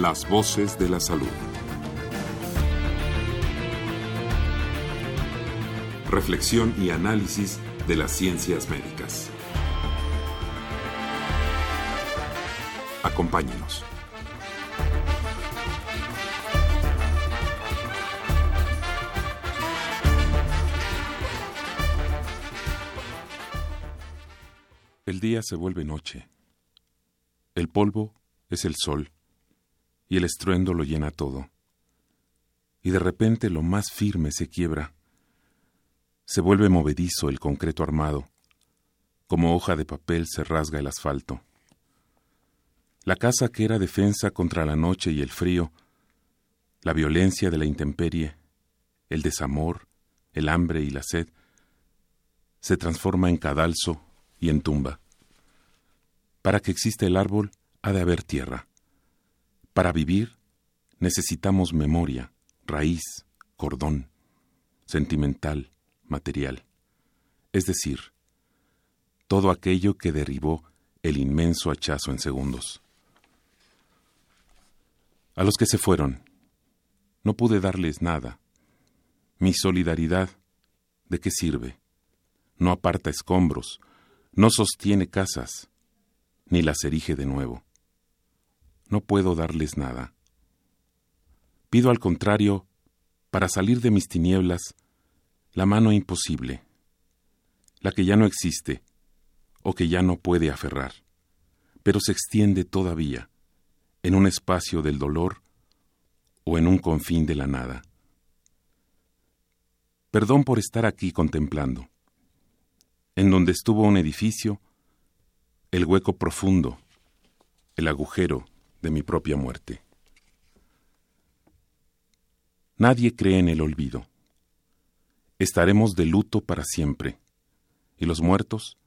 Las voces de la salud. Reflexión y análisis de las ciencias médicas. Acompáñenos. El día se vuelve noche. El polvo es el sol y el estruendo lo llena todo. Y de repente lo más firme se quiebra. Se vuelve movedizo el concreto armado. Como hoja de papel se rasga el asfalto. La casa que era defensa contra la noche y el frío, la violencia de la intemperie, el desamor, el hambre y la sed, se transforma en cadalso y en tumba. Para que exista el árbol, ha de haber tierra. Para vivir, necesitamos memoria, raíz, cordón, sentimental, material. Es decir, todo aquello que derribó el inmenso hachazo en segundos. A los que se fueron, no pude darles nada. Mi solidaridad, ¿de qué sirve? No aparta escombros, no sostiene casas, ni las erige de nuevo. No puedo darles nada. Pido al contrario, para salir de mis tinieblas, la mano imposible, la que ya no existe o que ya no puede aferrar, pero se extiende todavía en un espacio del dolor o en un confín de la nada. Perdón por estar aquí contemplando. En donde estuvo un edificio, el hueco profundo, el agujero de mi propia muerte. Nadie cree en el olvido. Estaremos de luto para siempre, y los muertos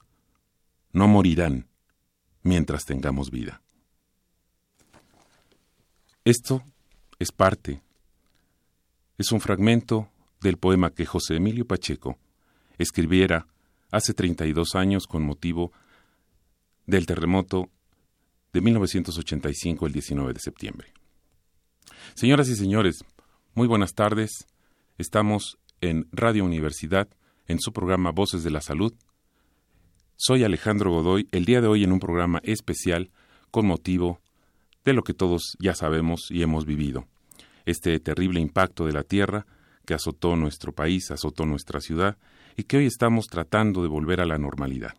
no morirán mientras tengamos vida. Esto es parte, es un fragmento del poema que José Emilio Pacheco escribiera hace 32 años con motivo del terremoto de 1985, el 19 de septiembre. Señoras y señores, muy buenas tardes. Estamos en Radio Universidad, en su programa Voces de la Salud. Soy Alejandro Godoy, el día de hoy en un programa especial con motivo de lo que todos ya sabemos y hemos vivido. Este terrible impacto de la Tierra que azotó nuestro país, azotó nuestra ciudad y que hoy estamos tratando de volver a la normalidad.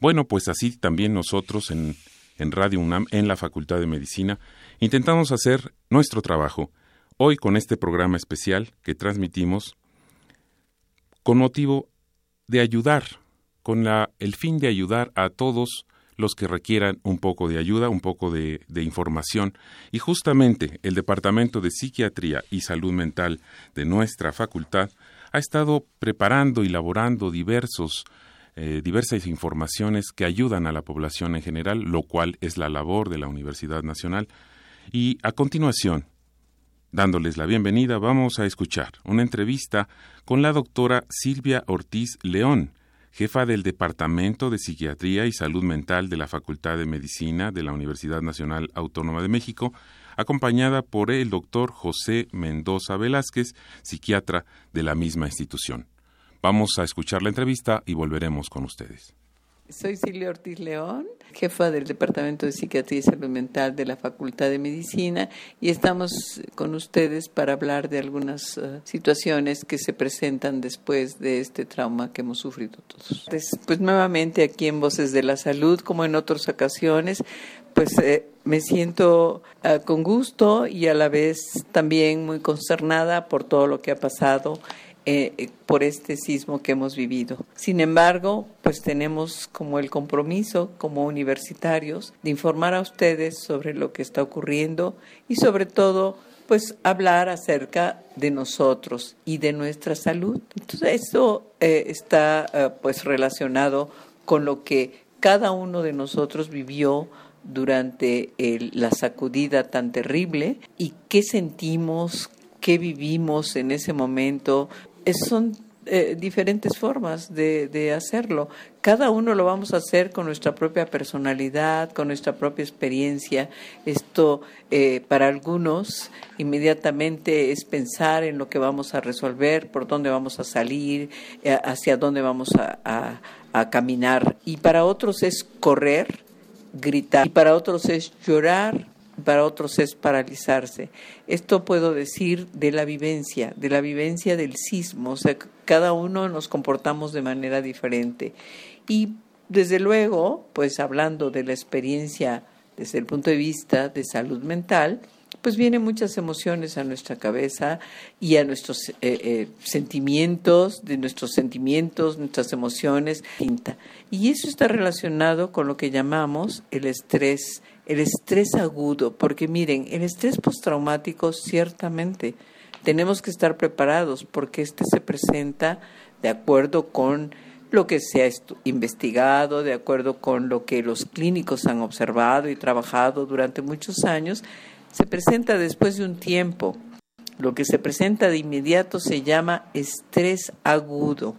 Bueno, pues así también nosotros en, en Radio UNAM, en la Facultad de Medicina, intentamos hacer nuestro trabajo hoy con este programa especial que transmitimos con motivo de ayudar, con el fin de ayudar a todos los que requieran un poco de ayuda, un poco de, información. Y justamente el Departamento de Psiquiatría y Salud Mental de nuestra facultad ha estado preparando y elaborando diversos eh, diversas informaciones que ayudan a la población en general, lo cual es la labor de la Universidad Nacional. Y a continuación, dándoles la bienvenida, vamos a escuchar una entrevista con la doctora Silvia Ortiz León, jefa del Departamento de Psiquiatría y Salud Mental de la Facultad de Medicina de la Universidad Nacional Autónoma de México, acompañada por el doctor José Mendoza Velázquez, psiquiatra de la misma institución. Vamos a escuchar la entrevista y volveremos con ustedes. Soy Silvia Ortiz León, jefa del Departamento de Psiquiatría y Salud Mental de la Facultad de Medicina y estamos con ustedes para hablar de algunas eh, situaciones que se presentan después de este trauma que hemos sufrido todos. Pues, pues nuevamente aquí en Voces de la Salud, como en otras ocasiones, pues eh, me siento eh, con gusto y a la vez también muy consternada por todo lo que ha pasado eh, por este sismo que hemos vivido. Sin embargo, pues tenemos como el compromiso como universitarios de informar a ustedes sobre lo que está ocurriendo y sobre todo pues hablar acerca de nosotros y de nuestra salud. Entonces eso eh, está eh, pues relacionado con lo que cada uno de nosotros vivió durante la sacudida tan terrible y qué sentimos, qué vivimos en ese momento. Son eh, diferentes formas de, hacerlo. Cada uno lo vamos a hacer con nuestra propia personalidad, con nuestra propia experiencia. Esto eh, para algunos inmediatamente es pensar en lo que vamos a resolver, por dónde vamos a salir, eh, hacia dónde vamos a, a caminar. Y para otros es correr, gritar. Y para otros es llorar, para otros es paralizarse. Esto puedo decir de la vivencia, de la vivencia del sismo, o sea, cada uno nos comportamos de manera diferente. Y desde luego, pues hablando de la experiencia desde el punto de vista de salud mental, pues vienen muchas emociones a nuestra cabeza y a nuestros eh, eh, sentimientos, de nuestros sentimientos, nuestras emociones. Y eso está relacionado con lo que llamamos el estrés el estrés agudo, porque miren, el estrés postraumático ciertamente tenemos que estar preparados porque este se presenta de acuerdo con lo que se ha investigado, de acuerdo con lo que los clínicos han observado y trabajado durante muchos años, se presenta después de un tiempo. Lo que se presenta de inmediato se llama estrés agudo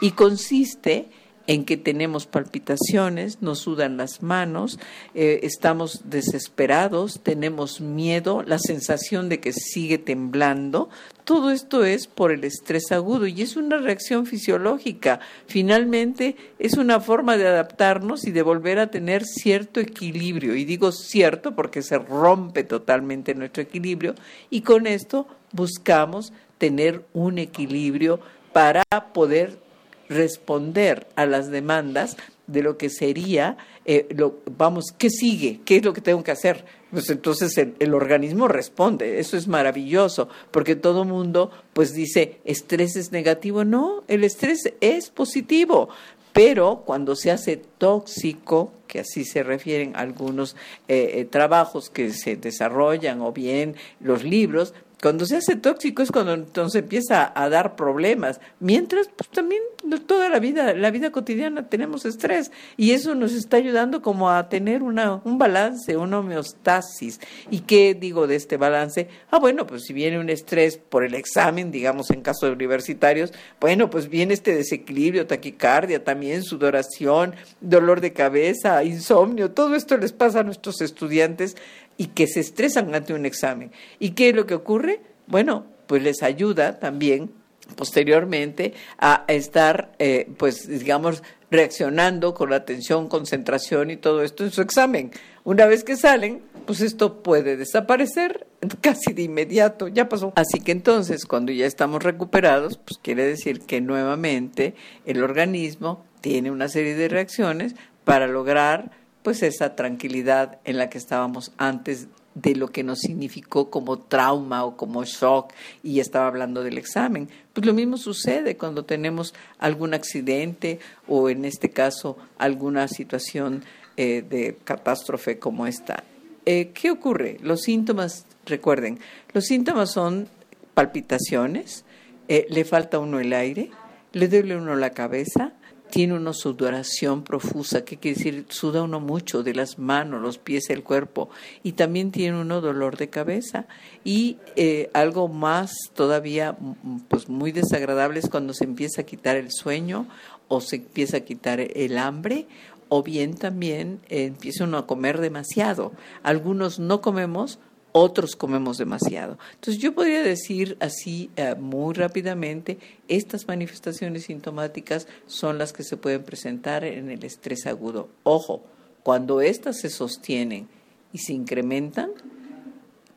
y consiste en que tenemos palpitaciones, nos sudan las manos, eh, estamos desesperados, tenemos miedo, la sensación de que sigue temblando. Todo esto es por el estrés agudo y es una reacción fisiológica. Finalmente es una forma de adaptarnos y de volver a tener cierto equilibrio. Y digo cierto porque se rompe totalmente nuestro equilibrio y con esto buscamos tener un equilibrio para poder responder a las demandas de lo que sería, eh, lo, vamos, ¿qué sigue? ¿Qué es lo que tengo que hacer? Pues entonces el, organismo responde, eso es maravilloso, porque todo mundo pues dice, estrés es negativo, no, el estrés es positivo, pero cuando se hace tóxico, que así se refieren algunos eh, eh, trabajos que se desarrollan o bien los libros, cuando se hace tóxico es cuando entonces empieza a dar problemas. Mientras, pues también toda la vida, la vida cotidiana tenemos estrés y eso nos está ayudando como a tener una, un balance, una homeostasis. ¿Y qué digo de este balance? Ah, bueno, pues si viene un estrés por el examen, digamos en caso de universitarios, bueno, pues viene este desequilibrio, taquicardia, también sudoración, dolor de cabeza, insomnio, todo esto les pasa a nuestros estudiantes y que se estresan ante un examen. ¿Y qué es lo que ocurre? Bueno, pues les ayuda también posteriormente a estar, eh, pues digamos, reaccionando con la atención, concentración y todo esto en su examen. Una vez que salen, pues esto puede desaparecer casi de inmediato, ya pasó. Así que entonces, cuando ya estamos recuperados, pues quiere decir que nuevamente el organismo tiene una serie de reacciones para lograr pues esa tranquilidad en la que estábamos antes de lo que nos significó como trauma o como shock y estaba hablando del examen. Pues lo mismo sucede cuando tenemos algún accidente o en este caso alguna situación eh, de catástrofe como esta. Eh, ¿Qué ocurre? Los síntomas, recuerden, los síntomas son palpitaciones, eh, le falta uno el aire, le duele uno la cabeza, tiene una sudoración profusa, que quiere decir suda uno mucho de las manos, los pies, el cuerpo, y también tiene uno dolor de cabeza. Y eh, algo más todavía pues muy desagradable es cuando se empieza a quitar el sueño o se empieza a quitar el hambre o bien también empieza uno a comer demasiado. Algunos no comemos otros comemos demasiado. Entonces yo podría decir así eh, muy rápidamente, estas manifestaciones sintomáticas son las que se pueden presentar en el estrés agudo. Ojo, cuando estas se sostienen y se incrementan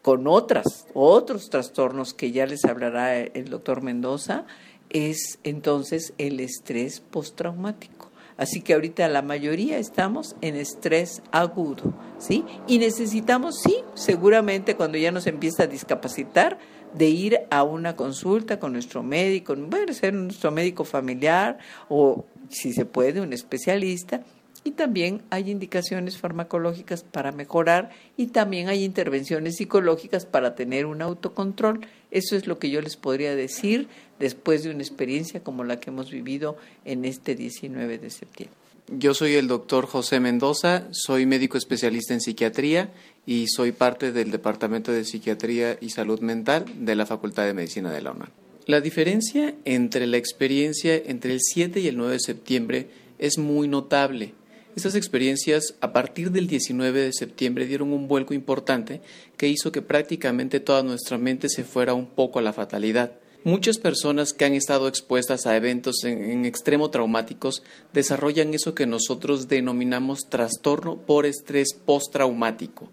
con otras, otros trastornos que ya les hablará el doctor Mendoza, es entonces el estrés postraumático. Así que ahorita la mayoría estamos en estrés agudo, ¿sí? Y necesitamos, sí, seguramente cuando ya nos empieza a discapacitar, de ir a una consulta con nuestro médico, puede ser nuestro médico familiar o si se puede un especialista y también hay indicaciones farmacológicas para mejorar y también hay intervenciones psicológicas para tener un autocontrol. Eso es lo que yo les podría decir después de una experiencia como la que hemos vivido en este 19 de septiembre. Yo soy el doctor José Mendoza, soy médico especialista en psiquiatría y soy parte del Departamento de Psiquiatría y Salud Mental de la Facultad de Medicina de la UNAM. La diferencia entre la experiencia entre el 7 y el 9 de septiembre es muy notable. Estas experiencias a partir del 19 de septiembre dieron un vuelco importante que hizo que prácticamente toda nuestra mente se fuera un poco a la fatalidad. Muchas personas que han estado expuestas a eventos en, extremo traumáticos desarrollan eso que nosotros denominamos trastorno por estrés postraumático.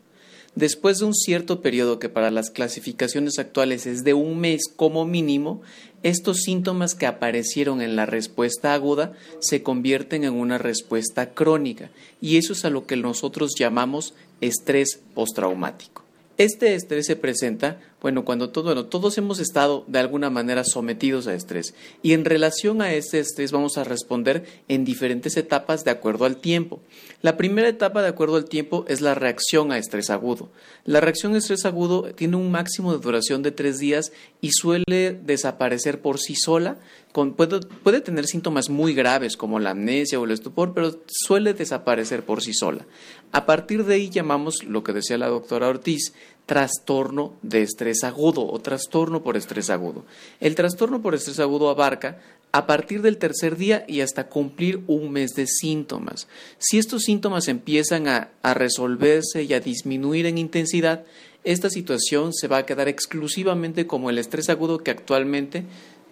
Después de un cierto periodo que para las clasificaciones actuales es de un mes como mínimo, estos síntomas que aparecieron en la respuesta aguda se convierten en una respuesta crónica y eso es a lo que nosotros llamamos estrés postraumático. Este estrés se presenta, bueno, cuando todos hemos estado de alguna manera sometidos a estrés y en relación a este estrés vamos a responder en diferentes etapas de acuerdo al tiempo. La primera etapa de acuerdo al tiempo es la reacción a estrés agudo. La reacción a estrés agudo tiene un máximo de duración de tres días y suele desaparecer por sí sola. puede, puede tener síntomas muy graves como la amnesia o el estupor, pero suele desaparecer por sí sola. A partir de ahí llamamos lo que decía la doctora Ortiz, trastorno de estrés agudo o trastorno por estrés agudo. El trastorno por estrés agudo abarca a partir del tercer día y hasta cumplir un mes de síntomas. Si estos síntomas empiezan a, resolverse y a disminuir en intensidad, esta situación se va a quedar exclusivamente como el estrés agudo que actualmente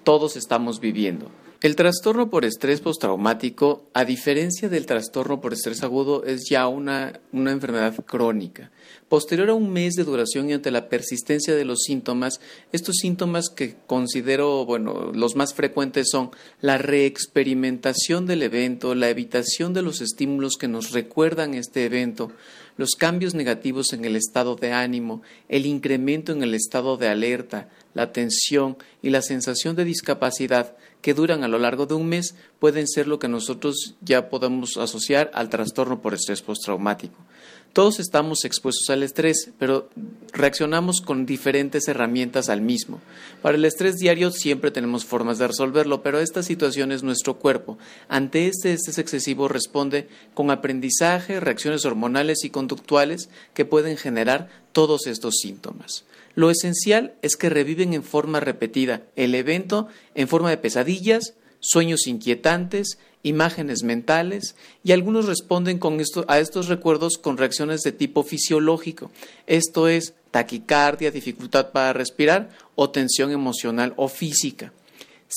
todos estamos viviendo. El trastorno por estrés postraumático, a diferencia del trastorno por estrés agudo, es ya una, una, enfermedad crónica. Posterior a un mes de duración y ante la persistencia de los síntomas, estos síntomas que considero, bueno, los más frecuentes son la reexperimentación del evento, la evitación de los estímulos que nos recuerdan este evento, los cambios negativos en el estado de ánimo, el incremento en el estado de alerta, la tensión y la sensación de discapacidad que duran a lo largo de un mes pueden ser lo que nosotros ya podemos asociar al trastorno por estrés postraumático. Todos estamos expuestos al estrés, pero reaccionamos con diferentes herramientas al mismo. Para el estrés diario siempre tenemos formas de resolverlo, pero esta situación es nuestro cuerpo. Ante este estrés excesivo responde con aprendizaje, reacciones hormonales y conductuales que pueden generar todos estos síntomas. Lo esencial es que reviven en forma repetida el evento en forma de pesadillas, sueños inquietantes, imágenes mentales y algunos responden a estos recuerdos con reacciones de tipo fisiológico, esto es taquicardia, dificultad para respirar o tensión emocional o física.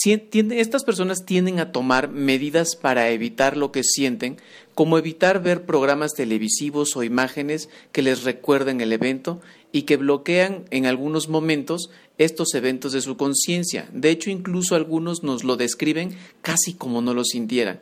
Estas personas tienden a tomar medidas para evitar lo que sienten, como evitar ver programas televisivos o imágenes que les recuerden el evento y que bloquean en algunos momentos estos eventos de su conciencia. De hecho, incluso algunos nos lo describen casi como no lo sintieran.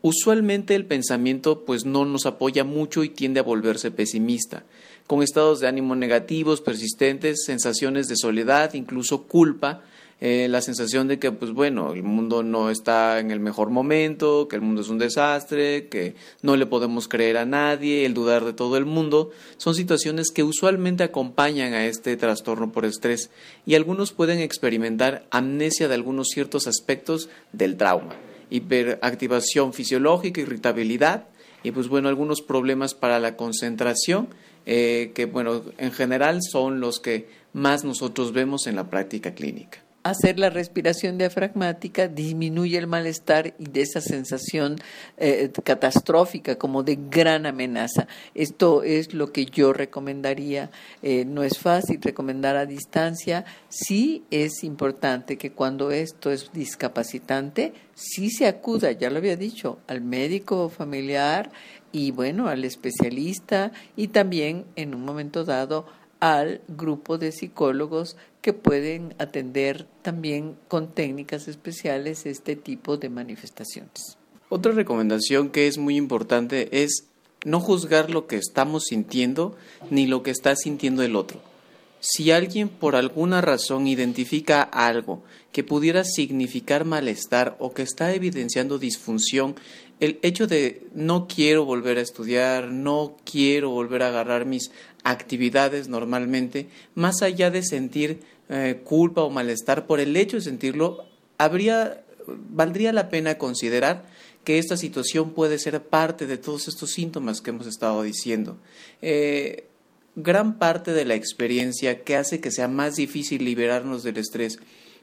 Usualmente el pensamiento pues no nos apoya mucho y tiende a volverse pesimista, con estados de ánimo negativos, persistentes, sensaciones de soledad, incluso culpa, eh, la sensación de que, pues bueno, el mundo no está en el mejor momento, que el mundo es un desastre, que no le podemos creer a nadie, el dudar de todo el mundo, son situaciones que usualmente acompañan a este trastorno por estrés y algunos pueden experimentar amnesia de algunos ciertos aspectos del trauma, hiperactivación fisiológica, irritabilidad y pues bueno, algunos problemas para la concentración, eh, que bueno, en general son los que más nosotros vemos en la práctica clínica hacer la respiración diafragmática disminuye el malestar y de esa sensación eh, catastrófica como de gran amenaza. Esto es lo que yo recomendaría. Eh, no es fácil recomendar a distancia. Sí es importante que cuando esto es discapacitante, sí se acuda, ya lo había dicho, al médico familiar y bueno, al especialista y también en un momento dado al grupo de psicólogos que pueden atender también con técnicas especiales este tipo de manifestaciones. Otra recomendación que es muy importante es no juzgar lo que estamos sintiendo ni lo que está sintiendo el otro. Si alguien por alguna razón identifica algo que pudiera significar malestar o que está evidenciando disfunción, el hecho de no quiero volver a estudiar, no quiero volver a agarrar mis actividades normalmente, más allá de sentir eh, culpa o malestar por el hecho de sentirlo, habría, valdría la pena considerar que esta situación puede ser parte de todos estos síntomas que hemos estado diciendo. Eh, gran parte de la experiencia que hace que sea más difícil liberarnos del estrés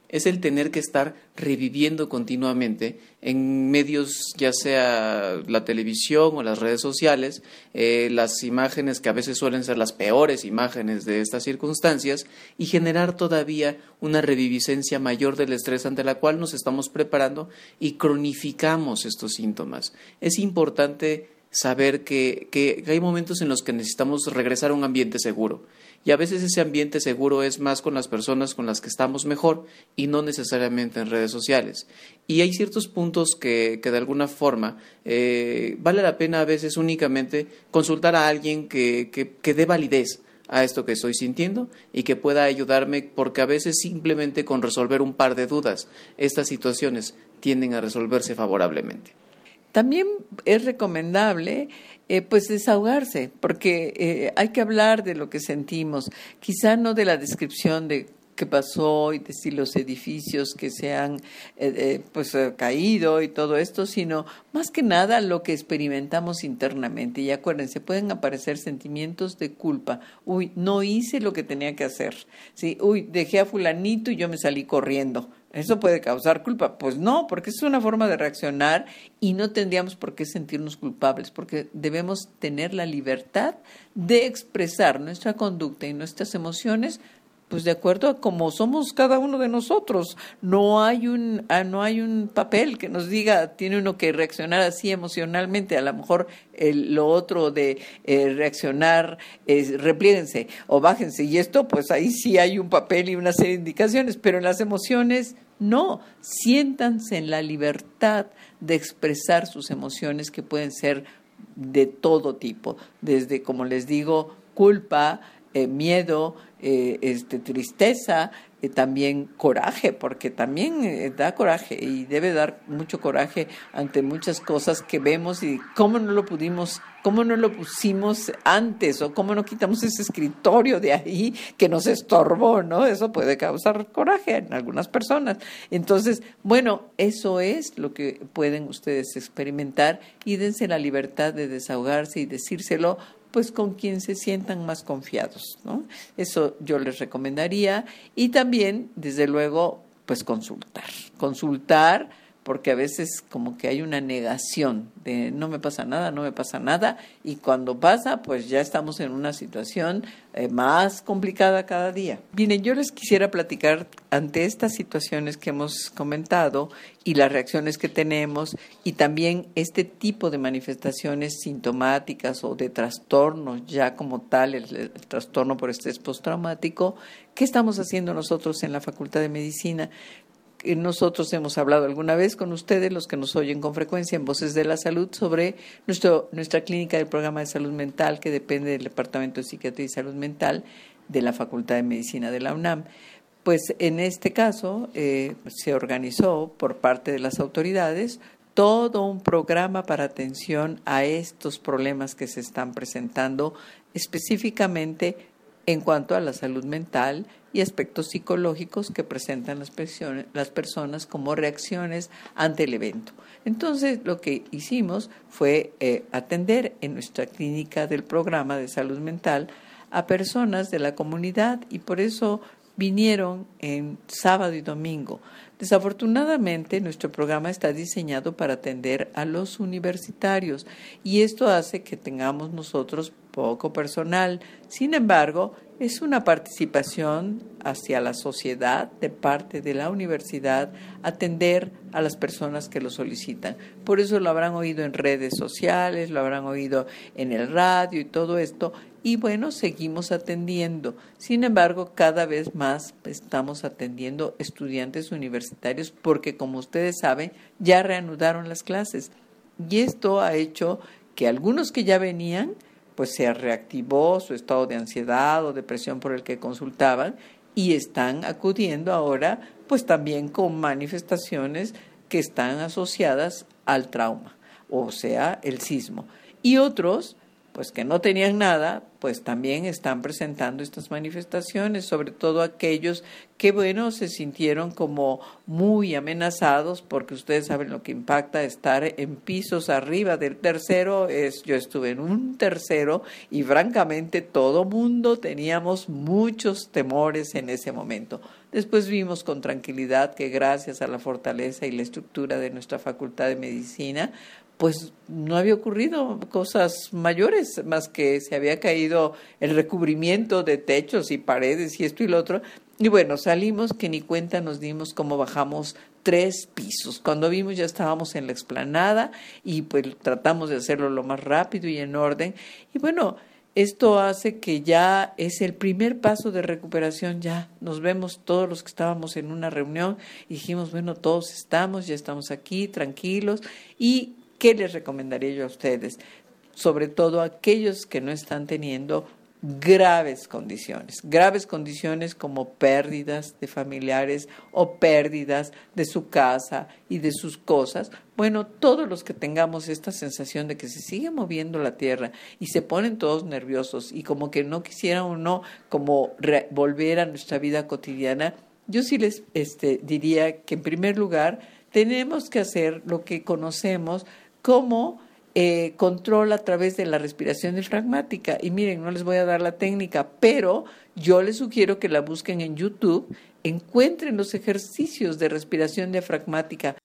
es el tener que estar reviviendo continuamente en medios, ya sea la televisión o las redes sociales, eh, las imágenes que a veces suelen ser las peores imágenes de estas circunstancias y generar todavía una reviviscencia mayor del estrés ante la cual nos estamos preparando y cronificamos estos síntomas. Es importante saber que, que hay momentos en los que necesitamos regresar a un ambiente seguro y a veces ese ambiente seguro es más con las personas con las que estamos mejor y no necesariamente en redes sociales. Y hay ciertos puntos que, que de alguna forma eh, vale la pena a veces únicamente consultar a alguien que, que, que dé validez a esto que estoy sintiendo y que pueda ayudarme porque a veces simplemente con resolver un par de dudas estas situaciones tienden a resolverse favorablemente. También es recomendable eh, pues desahogarse, porque eh, hay que hablar de lo que sentimos, quizá no de la descripción de qué pasó y de si los edificios que se han eh, pues caído y todo esto, sino más que nada lo que experimentamos internamente. Y acuérdense, pueden aparecer sentimientos de culpa. Uy, no hice lo que tenía que hacer. Sí, uy, dejé a fulanito y yo me salí corriendo. ¿Eso puede causar culpa? Pues no, porque es una forma de reaccionar y no tendríamos por qué sentirnos culpables, porque debemos tener la libertad de expresar nuestra conducta y nuestras emociones pues de acuerdo a cómo somos cada uno de nosotros. No hay un, ah, no hay un papel que nos diga, tiene uno que reaccionar así emocionalmente, a lo mejor lo otro de eh, reaccionar es replieguense o bájense. Y esto, pues ahí sí hay un papel y una serie de indicaciones, pero en las emociones no, siéntanse en la libertad de expresar sus emociones que pueden ser de todo tipo, desde, como les digo, culpa, eh, miedo, eh, este, tristeza, eh, también coraje, porque también da coraje y debe dar mucho coraje ante muchas cosas que vemos y cómo no lo pudimos, cómo no lo pusimos antes o cómo no quitamos ese escritorio de ahí que nos estorbó, ¿no? Eso puede causar coraje en algunas personas. Entonces, bueno, eso es lo que pueden ustedes experimentar y dense la libertad de desahogarse y decírselo pues con quien se sientan más confiados, ¿no? Eso yo les recomendaría y también, desde luego, pues consultar, consultar porque a veces como que hay una negación de no me pasa nada, no me pasa nada, y cuando pasa, pues ya estamos en una situación eh, más complicada cada día. Miren, yo les quisiera platicar ante estas situaciones que hemos comentado y las reacciones que tenemos y también este tipo de manifestaciones sintomáticas o de trastornos ya como tal, el, el trastorno por estrés postraumático, ¿qué estamos haciendo nosotros en la Facultad de Medicina? Nosotros hemos hablado alguna vez con ustedes, los que nos oyen con frecuencia en Voces de la Salud, sobre nuestra clínica del programa de salud mental que depende del Departamento de Psiquiatría y Salud Mental de la Facultad de Medicina de la UNAM. Pues en este caso eh, se organizó por parte de las autoridades todo un programa para atención a estos problemas que se están presentando específicamente en cuanto a la salud mental y aspectos psicológicos que presentan las, personas como reacciones ante el evento. Entonces, lo que hicimos fue eh, atender en nuestra clínica del programa de salud mental a personas de la comunidad y por eso vinieron en sábado y domingo. Desafortunadamente, nuestro programa está diseñado para atender a los universitarios y esto hace que tengamos nosotros poco personal. Sin embargo, es una participación hacia la sociedad de parte de la universidad atender a las personas que lo solicitan. Por eso lo habrán oído en redes sociales, lo habrán oído en el radio y todo esto. Y bueno, seguimos atendiendo. Sin embargo, cada vez más estamos atendiendo estudiantes universitarios porque, como ustedes saben, ya reanudaron las clases. Y esto ha hecho que algunos que ya venían pues se reactivó su estado de ansiedad o depresión por el que consultaban y están acudiendo ahora pues también con manifestaciones que están asociadas al trauma, o sea, el sismo. Y otros pues que no tenían nada, pues también están presentando estas manifestaciones, sobre todo aquellos que, bueno, se sintieron como muy amenazados, porque ustedes saben lo que impacta estar en pisos arriba del tercero, es, yo estuve en un tercero y francamente todo mundo teníamos muchos temores en ese momento. Después vimos con tranquilidad que gracias a la fortaleza y la estructura de nuestra Facultad de Medicina, pues no había ocurrido cosas mayores, más que se había caído el recubrimiento de techos y paredes y esto y lo otro. Y bueno, salimos que ni cuenta nos dimos cómo bajamos tres pisos. Cuando vimos ya estábamos en la explanada y pues tratamos de hacerlo lo más rápido y en orden. Y bueno, esto hace que ya es el primer paso de recuperación, ya nos vemos todos los que estábamos en una reunión y dijimos, bueno, todos estamos, ya estamos aquí, tranquilos y ¿Qué les recomendaría yo a ustedes? Sobre todo a aquellos que no están teniendo graves condiciones, graves condiciones como pérdidas de familiares o pérdidas de su casa y de sus cosas. Bueno, todos los que tengamos esta sensación de que se sigue moviendo la tierra y se ponen todos nerviosos y como que no quisieran o no como volver a nuestra vida cotidiana, yo sí les este, diría que en primer lugar tenemos que hacer lo que conocemos cómo eh, control a través de la respiración diafragmática. Y miren, no les voy a dar la técnica, pero yo les sugiero que la busquen en YouTube, encuentren los ejercicios de respiración diafragmática.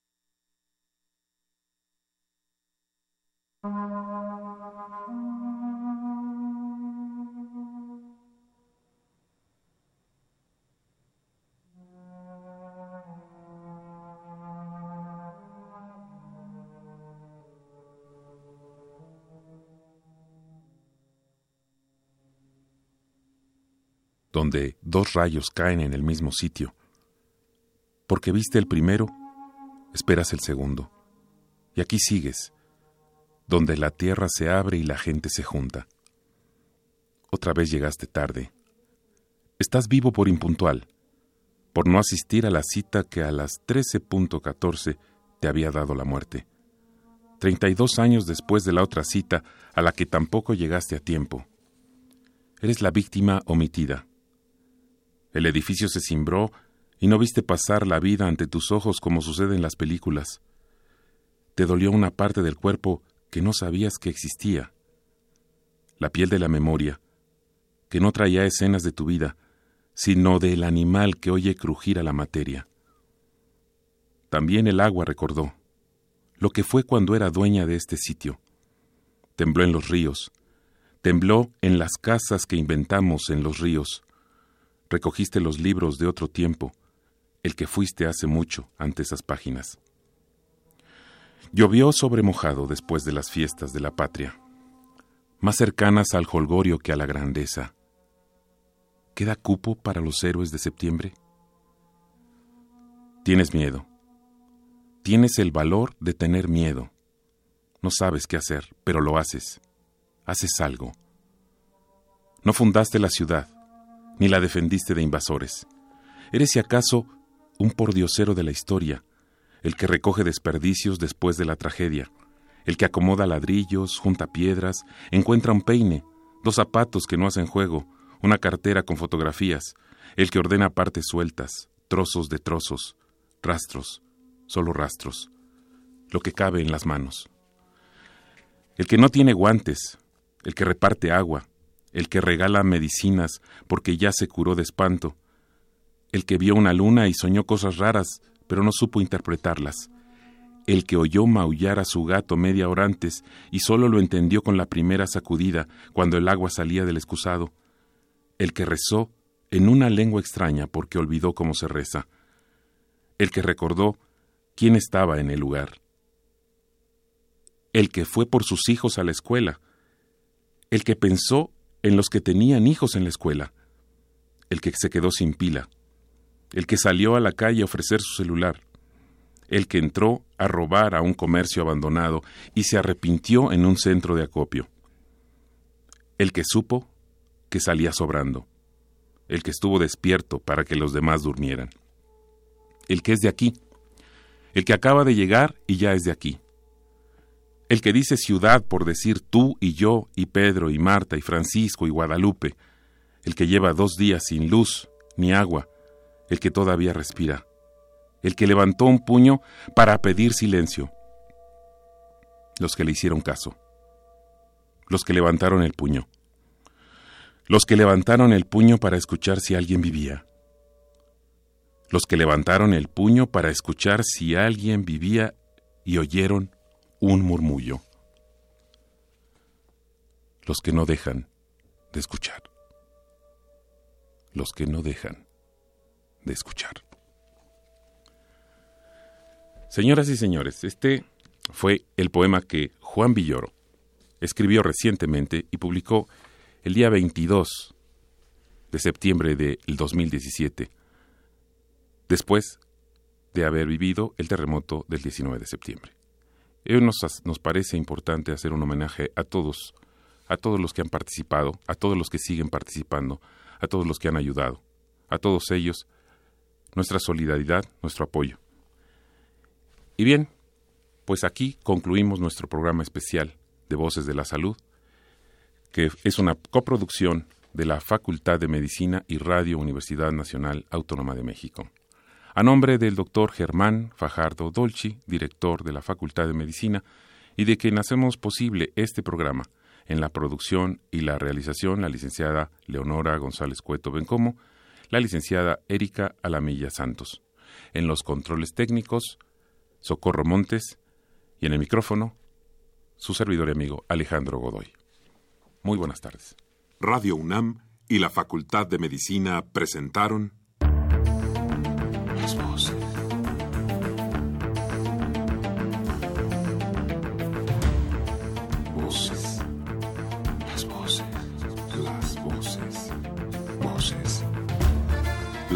Donde dos rayos caen en el mismo sitio. Porque viste el primero, esperas el segundo. Y aquí sigues, donde la tierra se abre y la gente se junta. Otra vez llegaste tarde. Estás vivo por impuntual, por no asistir a la cita que a las 13.14 te había dado la muerte. Treinta y dos años después de la otra cita a la que tampoco llegaste a tiempo. Eres la víctima omitida el edificio se cimbró y no viste pasar la vida ante tus ojos como sucede en las películas. Te dolió una parte del cuerpo que no sabías que existía. La piel de la memoria, que no traía escenas de tu vida, sino del animal que oye crujir a la materia. También el agua recordó lo que fue cuando era dueña de este sitio. Tembló en los ríos, tembló en las casas que inventamos en los ríos, recogiste los libros de otro tiempo, el que fuiste hace mucho ante esas páginas. Llovió sobre mojado después de las fiestas de la patria, más cercanas al holgorio que a la grandeza. ¿Queda cupo para los héroes de septiembre? Tienes miedo. Tienes el valor de tener miedo. No sabes qué hacer, pero lo haces. Haces algo. No fundaste la ciudad, ni la defendiste de invasores. Eres si acaso un pordiosero de la historia, el que recoge desperdicios después de la tragedia, el que acomoda ladrillos, junta piedras, encuentra un peine, dos zapatos que no hacen juego, una cartera con fotografías, el que ordena partes sueltas, trozos de trozos, rastros, solo rastros, lo que cabe en las manos. El que no tiene guantes, el que reparte agua, el que regala medicinas porque ya se curó de espanto, el que vio una luna y soñó cosas raras, pero no supo interpretarlas, el que oyó maullar a su gato media hora antes y solo lo entendió con la primera sacudida cuando el agua salía del excusado, el que rezó en una lengua extraña porque olvidó cómo se reza, el que recordó quién estaba en el lugar, el que fue por sus hijos a la escuela, el que pensó en los que tenían hijos en la escuela, el que se quedó sin pila, el que salió a la calle a ofrecer su celular, el que entró a robar a un comercio abandonado y se arrepintió en un centro de acopio, el que supo que salía sobrando, el que estuvo despierto para que los demás durmieran, el que es de aquí, el que acaba de llegar y ya es de aquí, el que dice ciudad por decir tú y yo y Pedro y Marta y Francisco y Guadalupe, el que lleva dos días sin luz ni agua, el que todavía respira, el que levantó un puño para pedir silencio, los que le hicieron caso, los que levantaron el puño, los que levantaron el puño para escuchar si alguien vivía, los que levantaron el puño para escuchar si alguien vivía y oyeron un murmullo, los que no dejan de escuchar, los que no dejan de escuchar. Señoras y señores, este fue el poema que Juan Villoro escribió recientemente y publicó el día 22 de septiembre del 2017, después de haber vivido el terremoto del 19 de septiembre. Hoy nos, nos parece importante hacer un homenaje a todos, a todos los que han participado, a todos los que siguen participando, a todos los que han ayudado, a todos ellos, nuestra solidaridad, nuestro apoyo. Y bien, pues aquí concluimos nuestro programa especial de Voces de la Salud, que es una coproducción de la Facultad de Medicina y Radio Universidad Nacional Autónoma de México. A nombre del doctor Germán Fajardo Dolci, director de la Facultad de Medicina, y de quien hacemos posible este programa, en la producción y la realización la licenciada Leonora González Cueto Bencomo, la licenciada Erika Alamilla Santos. En los controles técnicos, Socorro Montes, y en el micrófono, su servidor y amigo Alejandro Godoy. Muy buenas tardes. Radio UNAM y la Facultad de Medicina presentaron